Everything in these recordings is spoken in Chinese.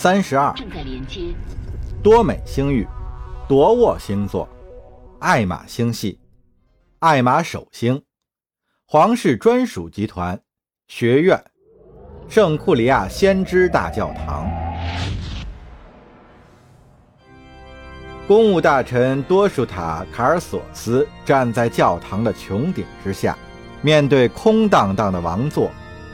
三十二，正在连接。多美星域，夺沃星座，艾玛星系，爱玛首星，皇室专属集团，学院，圣库里亚先知大教堂。公务大臣多舒塔·卡尔索斯站在教堂的穹顶之下，面对空荡荡的王座，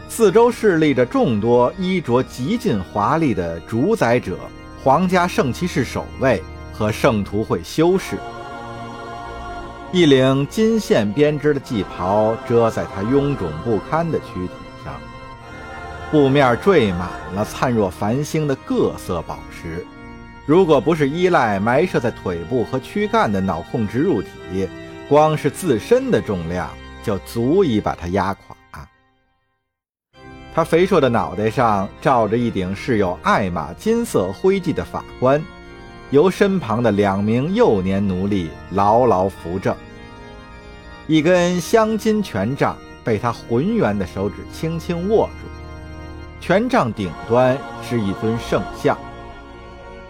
四周侍立着众多衣着极尽华丽的主宰者、皇家圣骑士守卫和圣徒会修士。一领金线编织的祭袍遮在他臃肿不堪的躯体上，布面缀满了灿若繁星的各色宝石。如果不是依赖埋设在腿部和躯干的脑控植入体，光是自身的重量就足以把它压垮。他肥硕的脑袋上罩着一顶饰有爱玛金色徽记的法冠，由身旁的两名幼年奴隶牢牢扶正。一根镶金权杖被他浑圆的手指轻轻握住，权杖顶端是一尊圣像。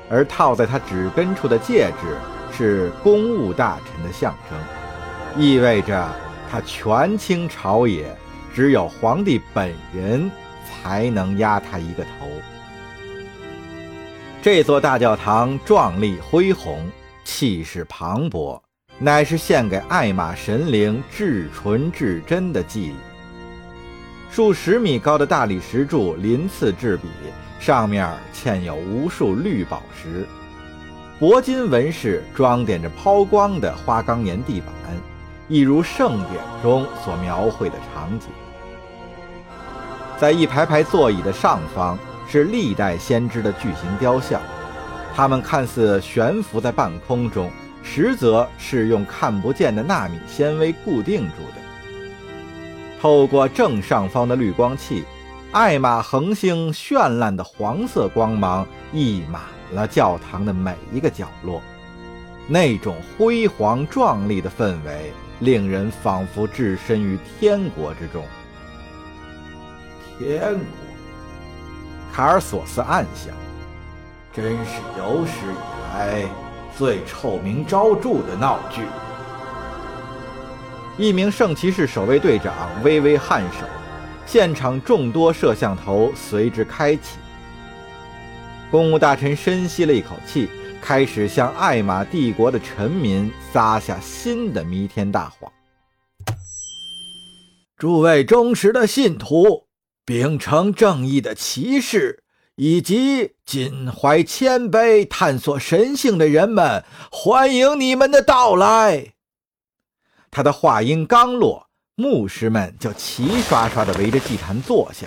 而套在他指根处的戒指是公务大臣的象征，意味着他权倾朝野，只有皇帝本人才能压他一个头。这座大教堂壮丽恢宏，气势磅礴，乃是献给爱玛神灵至纯至真的祭礼。数十米高的大理石柱鳞次栉比。上面嵌有无数绿宝石，铂金纹饰装点着抛光的花岗岩地板，一如圣典中所描绘的场景。在一排排座椅的上方是历代先知的巨型雕像，它们看似悬浮在半空中，实则是用看不见的纳米纤维固定住的。透过正上方的滤光器。爱玛恒星绚烂的黄色光芒溢满了教堂的每一个角落，那种辉煌壮丽的氛围令人仿佛置身于天国之中。天国，卡尔索斯暗想，真是有史以来最臭名昭著的闹剧。一名圣骑士守卫队长微微颔首。现场众多摄像头随之开启。公务大臣深吸了一口气，开始向艾玛帝国的臣民撒下新的弥天大谎：“诸位忠实的信徒，秉承正义的骑士，以及襟怀谦卑探索神性的人们，欢迎你们的到来。”他的话音刚落。牧师们就齐刷刷地围着祭坛坐下，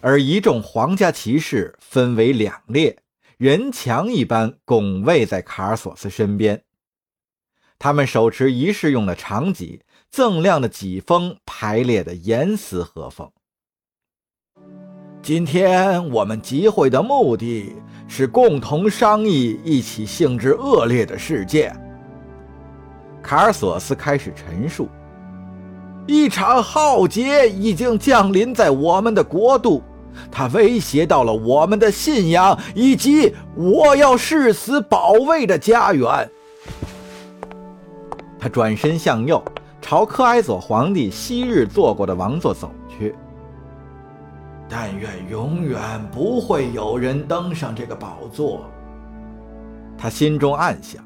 而一众皇家骑士分为两列，人墙一般拱卫在卡尔索斯身边。他们手持仪式用的长戟，锃亮的戟锋排列的严丝合缝。今天我们集会的目的是共同商议一起性质恶劣的事件。卡尔索斯开始陈述。一场浩劫已经降临在我们的国度，它威胁到了我们的信仰以及我要誓死保卫的家园。他转身向右，朝克埃佐皇帝昔日坐过的王座走去。但愿永远不会有人登上这个宝座。他心中暗想，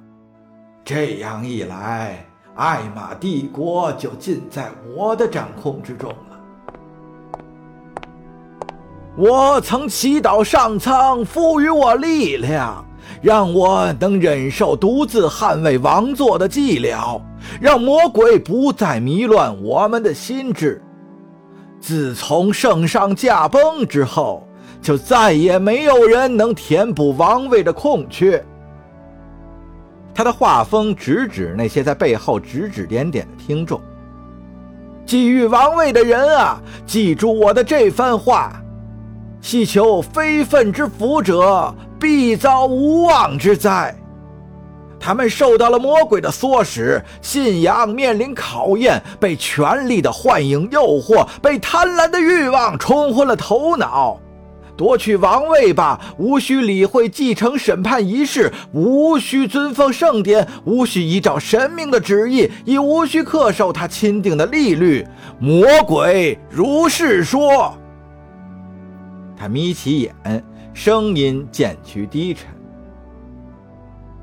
这样一来。艾玛帝国就尽在我的掌控之中了。我曾祈祷上苍赋予我力量，让我能忍受独自捍卫王座的寂寥，让魔鬼不再迷乱我们的心智。自从圣上驾崩之后，就再也没有人能填补王位的空缺。他的画风直指那些在背后指指点点的听众。觊觎王位的人啊，记住我的这番话：祈求非分之福者必遭无妄之灾。他们受到了魔鬼的唆使，信仰面临考验，被权力的幻影诱惑，被贪婪的欲望冲昏了头脑。夺取王位吧，无需理会继承审判仪式，无需尊奉圣典，无需依照神明的旨意，亦无需恪守他钦定的利律。魔鬼如是说。他眯起眼，声音渐趋低沉。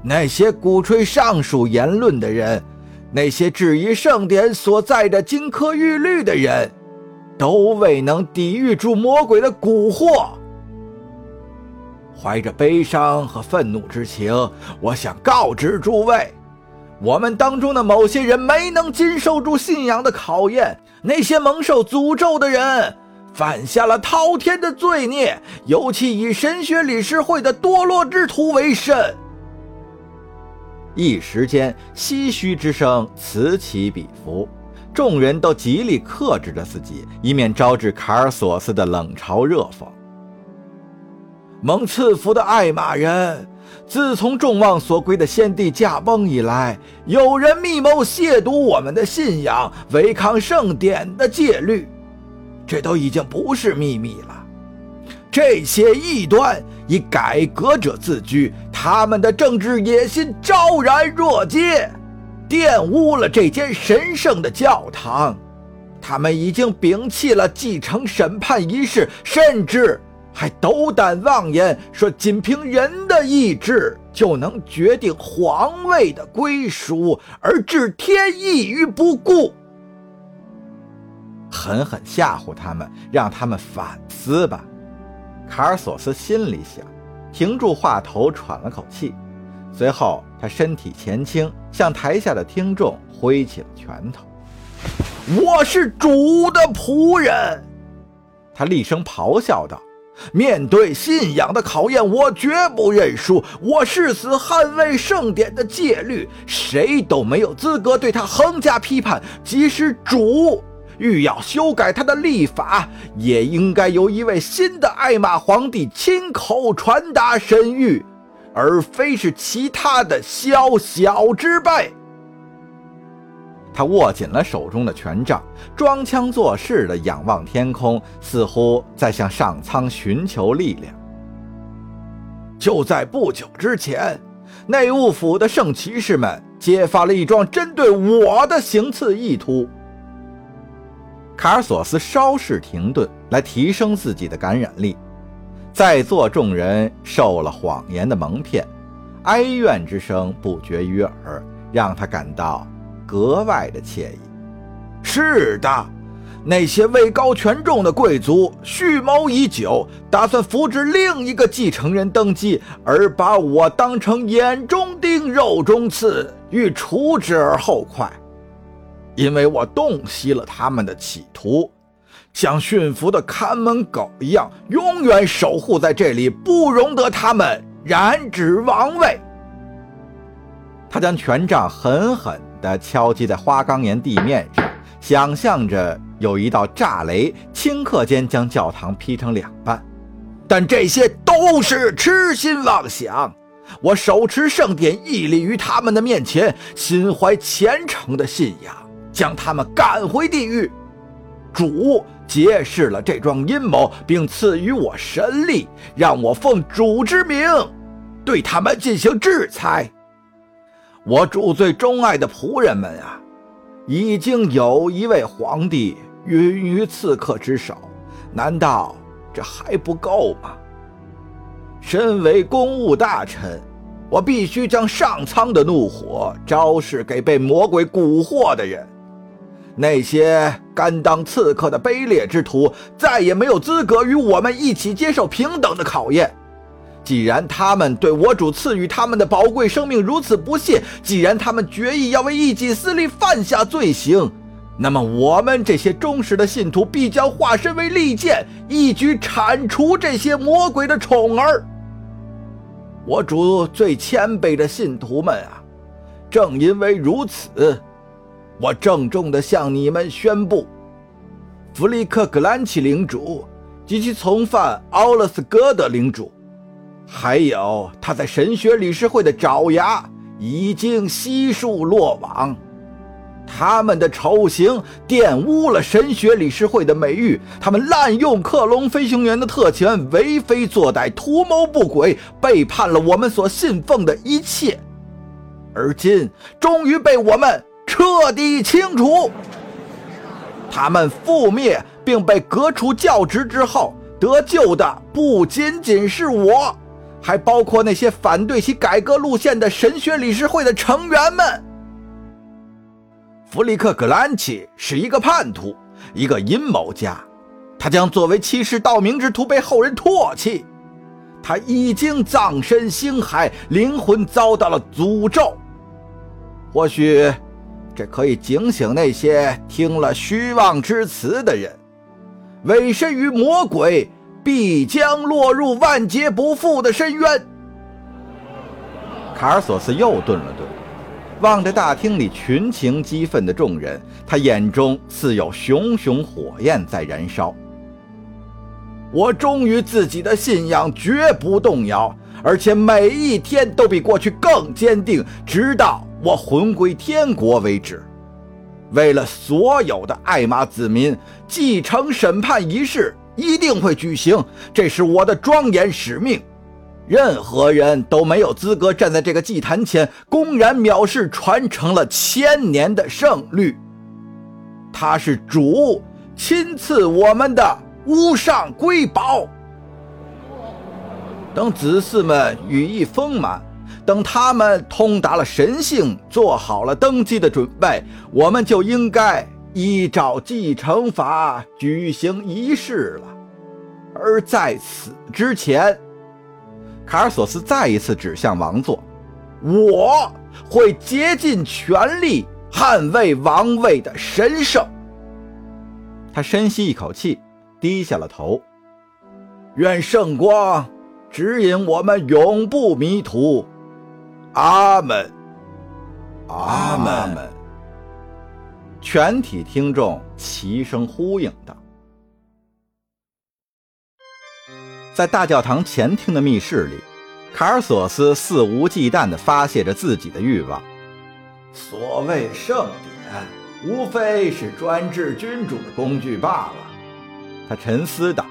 那些鼓吹上述言论的人，那些质疑圣典所在的金科玉律的人，都未能抵御住魔鬼的蛊惑。怀着悲伤和愤怒之情，我想告知诸位，我们当中的某些人没能经受住信仰的考验，那些蒙受诅咒的人，犯下了滔天的罪孽，尤其以神学理事会的堕落之徒为甚。一时间，唏嘘之声此起彼伏，众人都极力克制着自己，以免招致卡尔索斯的冷嘲热讽。蒙赐福的爱玛人，自从众望所归的先帝驾崩以来，有人密谋亵渎我们的信仰，违抗圣典的戒律，这都已经不是秘密了。这些异端以改革者自居，他们的政治野心昭然若揭，玷污了这间神圣的教堂。他们已经摒弃了继承审判仪式，甚至还斗胆妄言说，仅凭人的意志就能决定皇位的归属，而置天意于不顾。狠狠吓唬他们，让他们反思吧。卡尔索斯心里想，停住话头，喘了口气，随后他身体前倾，向台下的听众挥起了拳头。我是主的仆人，他厉声咆哮道：“面对信仰的考验，我绝不认输，我誓死捍卫圣典的戒律，谁都没有资格对他横加批判，即使主。”欲要修改他的历法，也应该由一位新的艾玛皇帝亲口传达神谕，而非是其他的宵小之辈。他握紧了手中的权杖，装腔作势地仰望天空，似乎在向上苍寻求力量。就在不久之前，内务府的圣骑士们揭发了一桩针对我的行刺意图。卡尔索斯稍事停顿，来提升自己的感染力。在座众人受了谎言的蒙骗，哀怨之声不绝于耳，让他感到格外的惬意。是的，那些位高权重的贵族蓄谋已久，打算扶植另一个继承人登基，而把我当成眼中钉、肉中刺，欲除之而后快。因为我洞悉了他们的企图，像驯服的看门狗一样，永远守护在这里，不容得他们染指王位。他将权杖狠狠地敲击在花岗岩地面上，想象着有一道炸雷顷刻间将教堂劈成两半。但这些都是痴心妄想。我手持圣典，屹立于他们的面前，心怀虔诚的信仰。将他们赶回地狱。主揭示了这桩阴谋，并赐予我神力，让我奉主之名对他们进行制裁。我主最钟爱的仆人们啊，已经有一位皇帝晕于刺客之手，难道这还不够吗？身为公务大臣，我必须将上苍的怒火昭示给被魔鬼蛊惑的人。那些甘当刺客的卑劣之徒，再也没有资格与我们一起接受平等的考验。既然他们对我主赐予他们的宝贵生命如此不屑，既然他们决意要为一己私利犯下罪行，那么我们这些忠实的信徒必将化身为利剑，一举铲除这些魔鬼的宠儿。我主最谦卑的信徒们啊，正因为如此。我郑重地向你们宣布，弗里克格兰奇领主及其从犯奥勒斯戈德领主，还有他在神学理事会的爪牙，已经悉数落网。他们的丑行玷污了神学理事会的美誉，他们滥用克隆飞行员的特权，为非作歹，图谋不轨，背叛了我们所信奉的一切。而今，终于被我们彻底清除。他们覆灭并被革除教职之后，得救的不仅仅是我，还包括那些反对其改革路线的神学理事会的成员们。弗里克·格兰奇是一个叛徒，一个阴谋家，他将作为欺世盗名之徒被后人唾弃。他已经葬身星海，灵魂遭到了诅咒。或许，这可以警醒那些听了虚妄之词的人。委身于魔鬼，必将落入万劫不复的深渊。卡尔索斯又顿了顿。望着大厅里群情激愤的众人，他眼中似有熊熊火焰在燃烧。我忠于自己的信仰，绝不动摇，而且每一天都比过去更坚定，直到我魂归天国为止。为了所有的艾玛子民，继承审判仪式一定会举行，这是我的庄严使命。任何人都没有资格站在这个祭坛前，公然藐视传承了千年的圣律。他是主亲赐我们的无上瑰宝。等子嗣们羽翼丰满，等他们通达了神性，做好了登基的准备，我们就应该依照继承法举行仪式了。而在此之前，卡尔索斯再一次指向王座：“我会竭尽全力捍卫王位的神圣。”他深吸一口气，低下了头。愿圣光指引我们，永不迷途。阿门，阿门。全体听众齐声呼应道。在大教堂前厅的密室里，卡尔索斯肆无忌惮地发泄着自己的欲望。所谓圣典，无非是专制君主的工具罢了。他沉思道。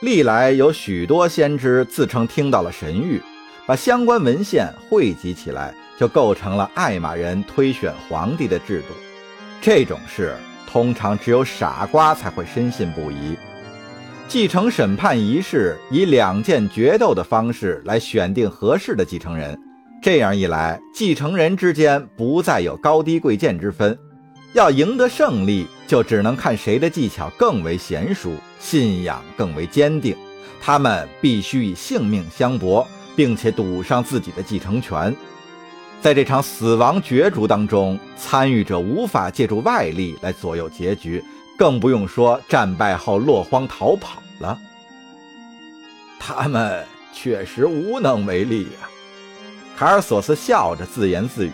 历来有许多先知自称听到了神谕，把相关文献汇集起来，就构成了艾玛人推选皇帝的制度。这种事通常只有傻瓜才会深信不疑。继承审判仪式以两剑决斗的方式来选定合适的继承人，这样一来，继承人之间不再有高低贵贱之分。要赢得胜利，就只能看谁的技巧更为娴熟，信仰更为坚定。他们必须以性命相搏，并且赌上自己的继承权。在这场死亡角逐当中，参与者无法借助外力来左右结局。更不用说战败后落荒逃跑了。他们确实无能为力呀。卡尔索斯笑着自言自语，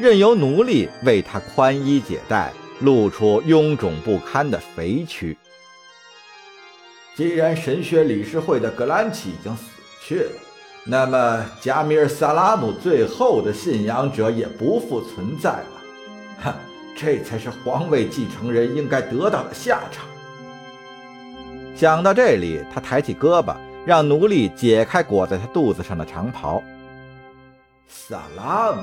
任由奴隶为他宽衣解带，露出臃肿不堪的肥躯。既然神学理事会的格兰奇已经死去了，那么加米尔萨拉姆最后的信仰者也不复存在了。哼。这才是皇位继承人应该得到的下场。想到这里，他抬起胳膊，让奴隶解开裹在他肚子上的长袍。萨拉姆，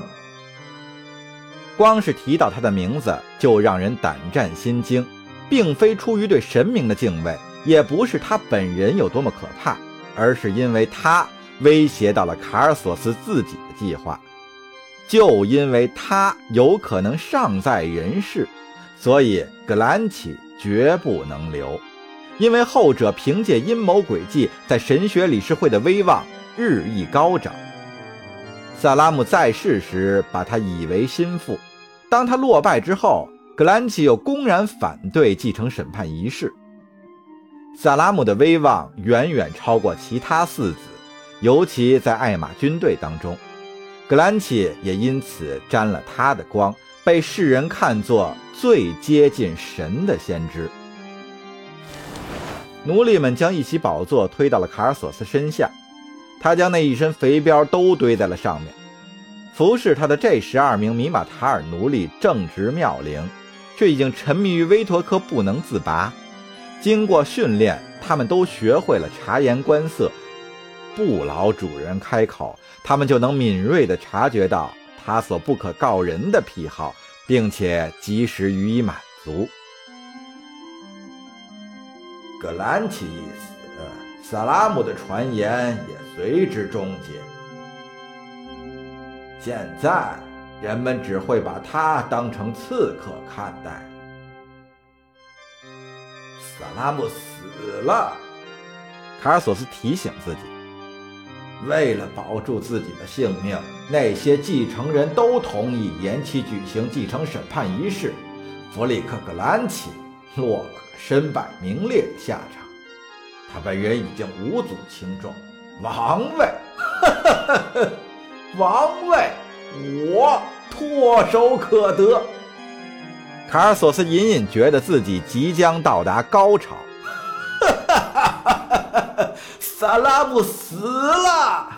光是提到他的名字就让人胆战心惊，并非出于对神明的敬畏，也不是他本人有多么可怕，而是因为他威胁到了卡尔索斯自己的计划。就因为他有可能尚在人世，所以格兰奇绝不能留。因为后者凭借阴谋诡计，在神学理事会的威望日益高涨。萨拉姆在世时把他以为心腹，当他落败之后，格兰奇又公然反对继承审判仪式。萨拉姆的威望远远超过其他四子，尤其在艾玛军队当中。格兰奇也因此沾了他的光，被世人看作最接近神的先知。奴隶们将一席宝座推到了卡尔索斯身下，他将那一身肥膘都堆在了上面。服侍他的这十二名米马塔尔奴隶正值妙龄，却已经沉迷于威托科不能自拔。经过训练，他们都学会了察言观色，不劳主人开口，他们就能敏锐地察觉到他所不可告人的癖好，并且及时予以满足。格兰奇一死，萨拉姆的传言也随之终结。现在，人们只会把他当成刺客看待。萨拉姆死了，卡尔索斯提醒自己。为了保住自己的性命，那些继承人都同意延期举行继承审判仪式。弗里克格兰奇落了个身败名裂的下场。他本人已经无足轻重，王位，王位，我唾手可得。卡尔索斯隐隐觉得自己即将到达高潮。哈哈哈哈哈萨拉姆死了。